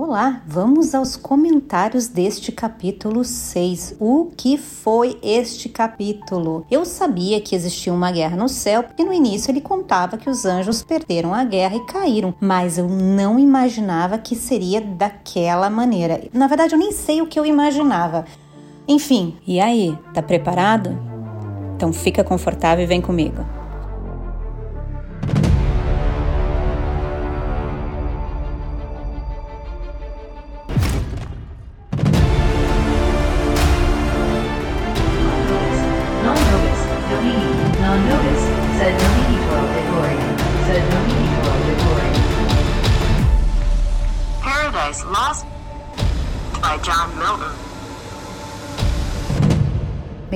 Olá, vamos aos comentários deste capítulo 6. O que foi este capítulo? Eu sabia que existia uma guerra no céu, porque no início ele contava que os anjos perderam a guerra e caíram, mas eu não imaginava que seria daquela maneira. Na verdade, eu nem sei o que eu imaginava. Enfim, e aí, tá preparado? Então fica confortável e vem comigo.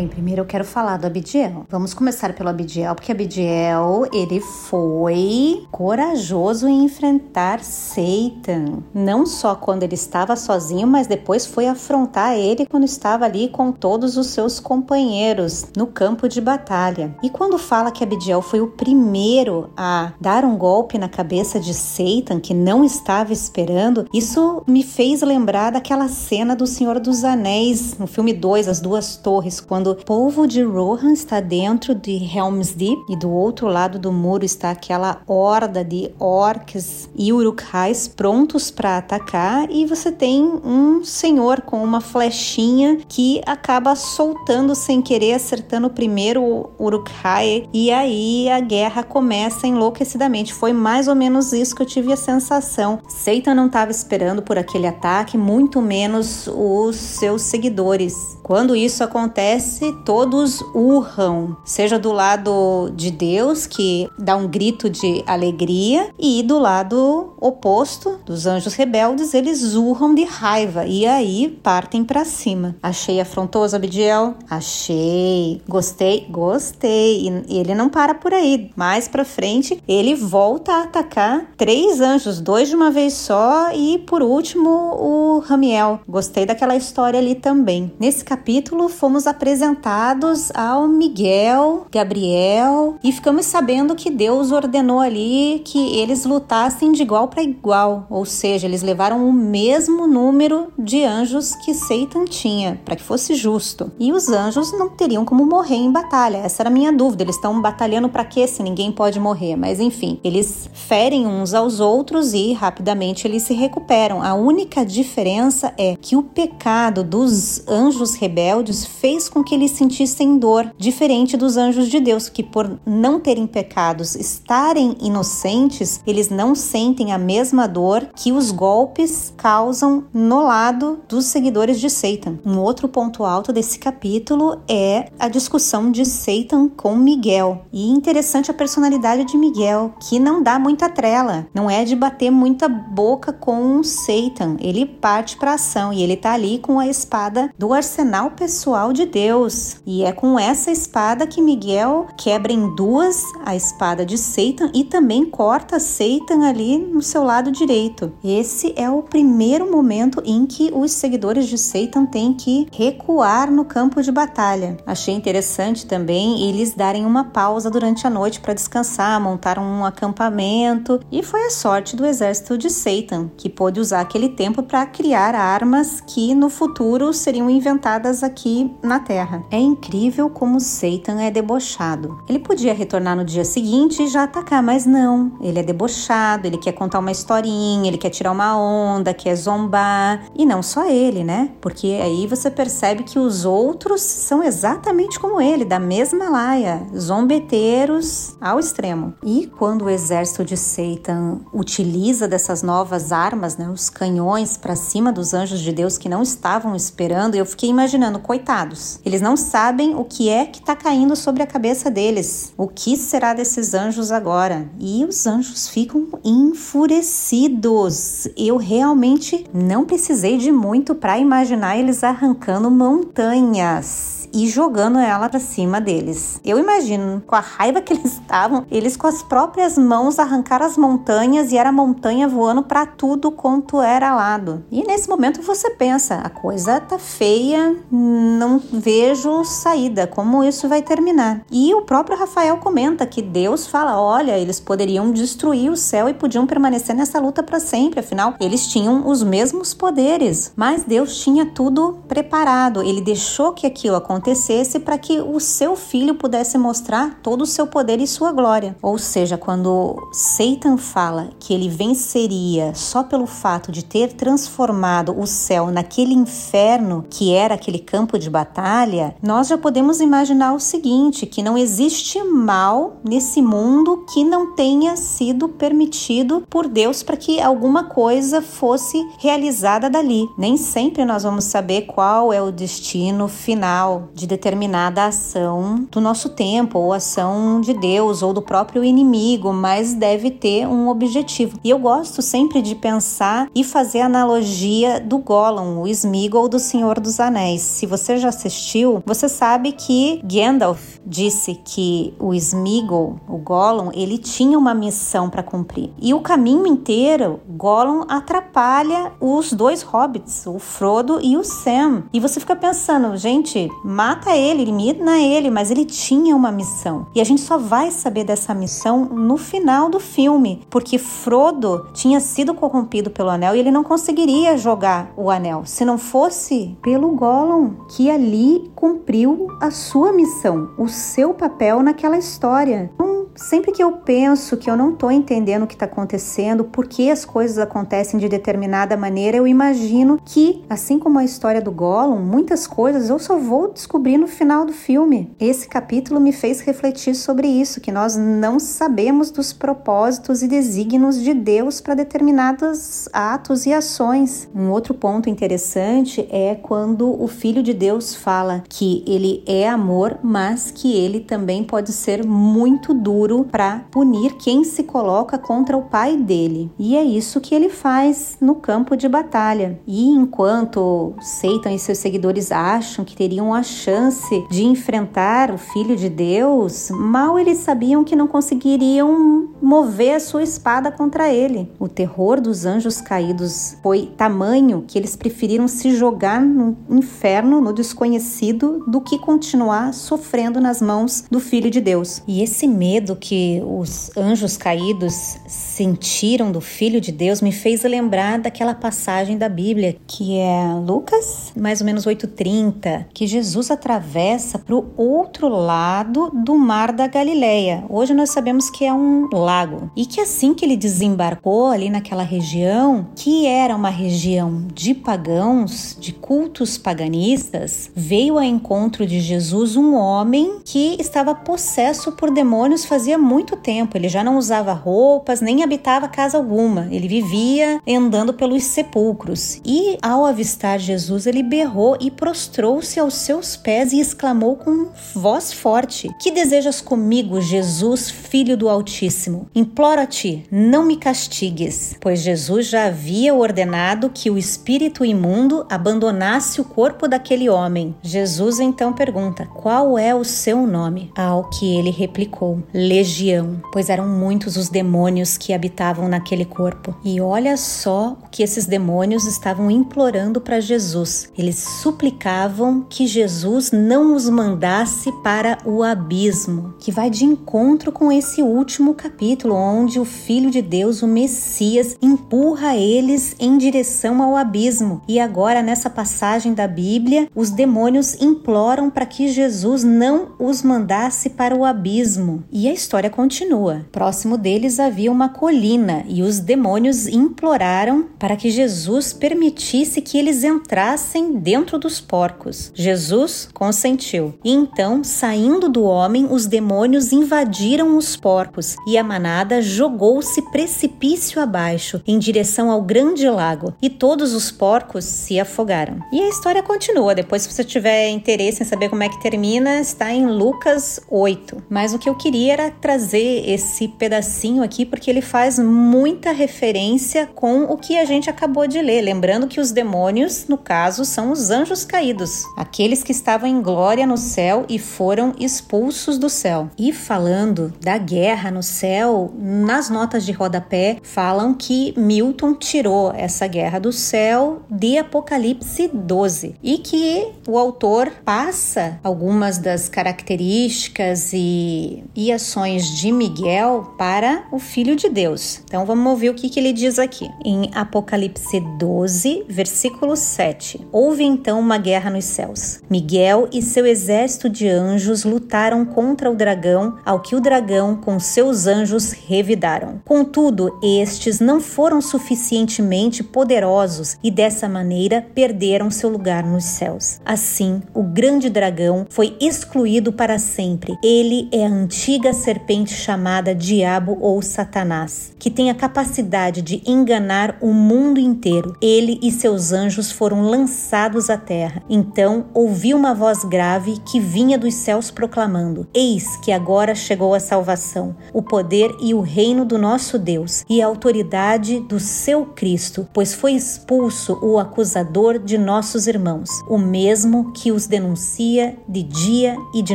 Bem, primeiro eu quero falar do Abidiel. Vamos começar pelo Abidiel, porque Abidiel, ele foi corajoso em enfrentar Satan. Não só quando ele estava sozinho, mas depois foi afrontar ele quando estava ali com todos os seus companheiros no campo de batalha. E quando fala que Abidiel foi o primeiro a dar um golpe na cabeça de Satan, que não estava esperando, isso me fez lembrar daquela cena do Senhor dos Anéis, no filme 2, As Duas Torres, quando o povo de Rohan está dentro de Helm's Deep e do outro lado do muro está aquela horda de orcs e uruk-hais prontos para atacar e você tem um senhor com uma flechinha que acaba soltando sem querer, acertando o primeiro uruk-hai e aí a guerra começa enlouquecidamente. Foi mais ou menos isso que eu tive a sensação. Satan não estava esperando por aquele ataque, muito menos os seus seguidores. Quando isso acontece, todos urram, seja do lado de Deus, que dá um grito de alegria, e do lado oposto, dos anjos rebeldes, eles urram de raiva e aí partem para cima. Achei afrontoso, Abidiel? Achei. Gostei? Gostei. E ele não para por aí. Mais para frente, ele volta a atacar três anjos, dois de uma vez só, e por último, o Ramiel. Gostei daquela história ali também. Nesse capítulo, fomos apresentados ao Miguel, Gabriel e ficamos sabendo que Deus ordenou ali que eles lutassem de igual para igual, ou seja, eles levaram o mesmo número de anjos que Satan tinha, para que fosse justo. E os anjos não teriam como morrer em batalha. Essa era a minha dúvida. Eles estão batalhando para quê se ninguém pode morrer? Mas enfim, eles ferem uns aos outros e rapidamente eles se recuperam. A única diferença é que o pecado dos anjos rebeldes fez com que eles sentissem dor, diferente dos anjos de Deus, que por não terem pecados, estarem inocentes, eles não sentem a mesma dor que os golpes causam no lado dos seguidores de Satan. Um outro ponto alto desse capítulo é a discussão de Satan com Miguel. E interessante a personalidade de Miguel, que não dá muita trela, não é de bater muita boca com Satan. Ele parte para ação e ele tá ali com a espada do arsenal pessoal de Deus. E é com essa espada que Miguel quebra em duas a espada de Satan e também corta Satan ali no seu lado direito. Esse é o primeiro momento em que os seguidores de Satan têm que recuar no campo de batalha. Achei interessante também eles darem uma pausa durante a noite para descansar, montar um acampamento e foi a sorte do exército de Satan que pôde usar aquele tempo para criar armas que no futuro seriam inventadas aqui na Terra. É incrível como Satan é debochado. Ele podia retornar no dia seguinte e já atacar, mas não. Ele é debochado, ele quer contar uma historinha, ele quer tirar uma onda, quer zombar. E não só ele, né? Porque aí você percebe que os outros são exatamente como ele, da mesma laia, zombeteiros ao extremo. E quando o exército de Satan utiliza dessas novas armas, né, os canhões para cima dos anjos de Deus que não estavam esperando, eu fiquei imaginando, coitados, eles não sabem o que é que está caindo sobre a cabeça deles. O que será desses anjos agora? E os anjos ficam enfurecidos. Eu realmente não precisei de muito para imaginar eles arrancando montanhas e jogando ela para cima deles. Eu imagino, com a raiva que eles estavam, eles com as próprias mãos arrancaram as montanhas e era montanha voando para tudo quanto era lado. E nesse momento você pensa, a coisa tá feia, não vejo saída, como isso vai terminar. E o próprio Rafael comenta que Deus fala: olha, eles poderiam destruir o céu e podiam permanecer nessa luta para sempre, afinal, eles tinham os mesmos poderes. Mas Deus tinha tudo preparado, ele deixou que aquilo acontecesse para que o seu filho pudesse mostrar todo o seu poder e sua glória. Ou seja, quando Satan fala que ele venceria só pelo fato de ter transformado o céu naquele inferno que era aquele campo de batalha, nós já podemos imaginar o seguinte: que não existe mal nesse mundo que não tenha sido permitido por Deus para que alguma coisa fosse realizada dali. Nem sempre nós vamos saber qual é o destino final de determinada ação do nosso tempo, ou ação de Deus, ou do próprio inimigo, mas deve ter um objetivo. E eu gosto sempre de pensar e fazer analogia do Gollum, o Sméagol do Senhor dos Anéis. Se você já assistiu, você sabe que Gandalf disse que o Sméagol, o Gollum, ele tinha uma missão para cumprir. E o caminho inteiro, Gollum atrapalha os dois hobbits, o Frodo e o Sam. E você fica pensando, gente, mata ele, elimina ele, mas ele tinha uma missão. E a gente só vai saber dessa missão no final do filme, porque Frodo tinha sido corrompido pelo anel e ele não conseguiria jogar o anel se não fosse pelo Gollum, que ali cumpriu a sua missão, o seu papel naquela história. Então, sempre que eu penso que eu não estou entendendo o que está acontecendo, por que as coisas acontecem de determinada maneira, eu imagino que, assim como a história do Gollum, muitas coisas eu só vou descobrir no final do filme. Esse capítulo me fez refletir sobre isso, que nós não sabemos dos propósitos e desígnios de Deus para determinados atos e ações. Um outro ponto interessante é quando o Filho de Deus fala que ele é amor, mas que ele também pode ser muito duro duro para punir quem se coloca contra o pai dele. E é isso que ele faz no campo de batalha. E enquanto Satan e seus seguidores acham que teriam a chance de enfrentar o Filho de Deus, mal eles sabiam que não conseguiriam mover a sua espada contra ele. O terror dos anjos caídos foi tamanho que eles preferiram se jogar no inferno, no desconhecido, do que continuar sofrendo nas mãos do Filho de Deus. E esse medo medo que os anjos caídos sentiram do Filho de Deus me fez lembrar daquela passagem da Bíblia que é Lucas, mais ou menos 8:30, que Jesus atravessa para o outro lado do mar da Galileia. Hoje nós sabemos que é um lago e que assim que ele desembarcou ali naquela região, que era uma região de pagãos, de cultos paganistas, veio ao encontro de Jesus um homem que estava possesso por demônios fazia fazia muito tempo. Ele já não usava roupas, nem habitava casa alguma. Ele vivia andando pelos sepulcros. E ao avistar Jesus, ele berrou e prostrou-se aos seus pés e exclamou com voz forte: Que desejas comigo, Jesus, filho do Altíssimo? Imploro a ti, não me castigues, pois Jesus já havia ordenado que o espírito imundo abandonasse o corpo daquele homem. Jesus então pergunta: Qual é o seu nome? Ao que ele replicou: legião, pois eram muitos os demônios que habitavam naquele corpo. E olha só o que esses demônios estavam implorando para Jesus. Eles suplicavam que Jesus não os mandasse para o abismo, que vai de encontro com esse último capítulo, onde o Filho de Deus, o Messias, empurra eles em direção ao abismo. E agora, nessa passagem da Bíblia, os demônios imploram para que Jesus não os mandasse para o abismo. E a história continua. Próximo deles havia uma colina e os demônios imploraram para que Jesus permitisse que eles entrassem dentro dos porcos. Jesus consentiu. E então, saindo do homem, os demônios invadiram os porcos e a manada jogou-se precipício abaixo em direção ao grande lago e todos os porcos se afogaram. E a história continua. Depois, se você tiver interesse em saber como é que termina, está em Lucas 8. Mas o que eu queria era trazer esse pedacinho aqui porque ele faz muita referência com o que a gente acabou de ler. Lembrando que os demônios, no caso, são os anjos caídos, aqueles que estavam em glória no céu e foram expulsos do céu. E falando da guerra no céu, nas notas de rodapé falam que Milton tirou essa guerra do céu de Apocalipse 12 e que o autor passa algumas das características e, e ações de Miguel para o Filho de Deus. Então vamos ouvir o que, que ele diz aqui. Em Apocalipse 12, versículo 7. Houve então uma guerra nos céus. Miguel e seu exército de anjos lutaram contra o dragão, ao que o dragão com seus anjos revidaram. Contudo, estes não foram suficientemente poderosos e dessa maneira perderam seu lugar nos céus. Assim, o grande dragão foi excluído para sempre. Ele é a antiga serpente chamada Diabo ou Satanás, que tem a capacidade de enganar o mundo inteiro. Ele e seus anjos foram lançados à terra. Então ouvi uma voz grave que vinha dos céus proclamando: Eis que agora chegou a salvação, o poder e o reino do nosso Deus e a autoridade do seu Cristo, pois foi expulso o acusador de nossos irmãos, o mesmo que os denuncia de dia e de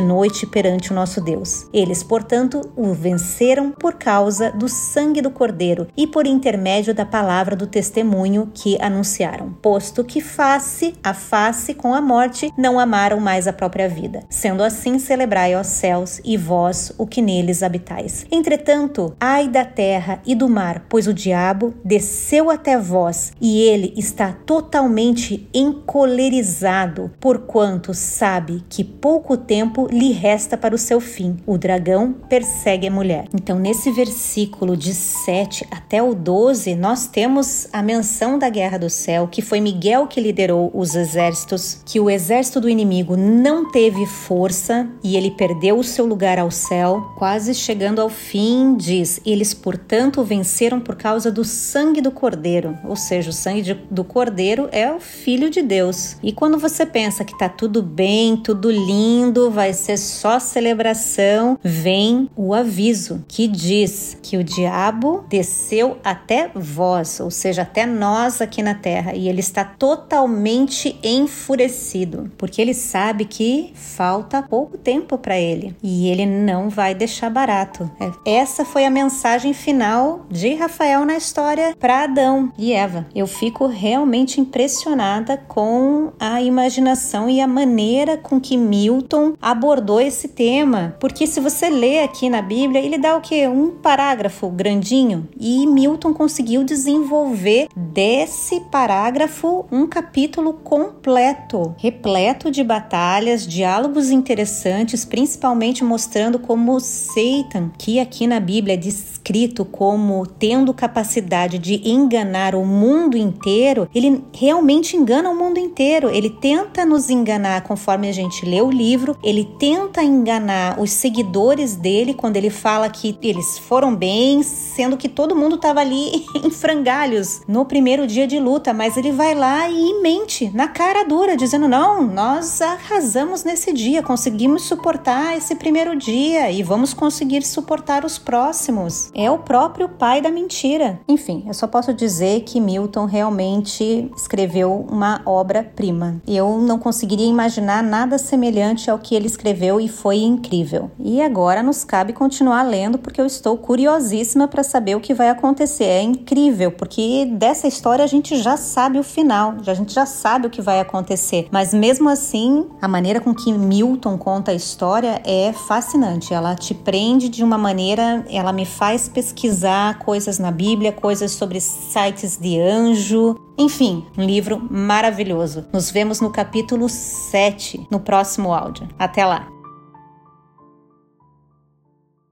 noite perante o nosso Deus. Eles, portanto, o venceram por causa do sangue do Cordeiro e por intermédio da palavra do testemunho que anunciaram, posto que face a face com a morte não amaram mais a própria vida. Sendo assim, celebrai, ó céus, e vós o que neles habitais. Entretanto, ai da terra e do mar, pois o diabo desceu até vós e ele está totalmente encolerizado, porquanto sabe que pouco tempo lhe resta para o seu fim. O dragão persegue a mulher. Então, nesse versículo de 7 até o 12, nós temos a menção da guerra do céu, que foi Miguel que liderou os exércitos, que o exército do inimigo não teve força e ele perdeu o seu lugar ao céu, quase chegando ao fim, diz: Eles, portanto, venceram por causa do sangue do cordeiro, ou seja, o sangue de, do cordeiro é o filho de Deus. E quando você pensa que tá tudo bem, tudo lindo, vai ser só celebração, vem o aviso que diz que o diabo desceu até vós, ou seja, até nós aqui na terra, e ele está totalmente enfurecido, porque ele sabe que falta pouco tempo para ele e ele não vai deixar barato. É, essa foi a mensagem final de Rafael na história para Adão e Eva. Eu fico realmente impressionada com a imaginação e a maneira com que Milton abordou esse tema, porque se você lê aqui na Bíblia, ele dá o que um parágrafo grandinho e Milton conseguiu desenvolver desse parágrafo um capítulo completo, repleto de batalhas, diálogos interessantes, principalmente mostrando como Satan, que aqui na Bíblia é descrito como tendo capacidade de enganar o mundo inteiro, ele realmente engana o mundo inteiro. Ele tenta nos enganar conforme a gente lê o livro, ele tenta enganar os seguidores dele quando ele fala que eles foram bem, sendo que todo mundo estava ali em frangalhos no primeiro dia de luta, mas ele vai lá e mente na cara dura, dizendo: Não, nós arrasamos nesse dia, conseguimos suportar esse primeiro dia e vamos conseguir suportar os próximos. É o próprio pai da mentira. Enfim, eu só posso dizer que Milton realmente escreveu uma obra-prima. Eu não conseguiria imaginar nada semelhante ao que ele escreveu e foi incrível. E agora nos cabe continuar lendo porque eu estou curiosíssima para saber o que vai acontecer. É incrível, porque dessa história a gente já sabe o final, a gente já sabe o que vai acontecer. Mas mesmo assim, a maneira com que Milton conta a história é fascinante. Ela te prende de uma maneira, ela me faz pesquisar coisas na Bíblia, coisas sobre sites de anjo. Enfim, um livro maravilhoso. Nos vemos no capítulo 7 no próximo áudio. Até lá!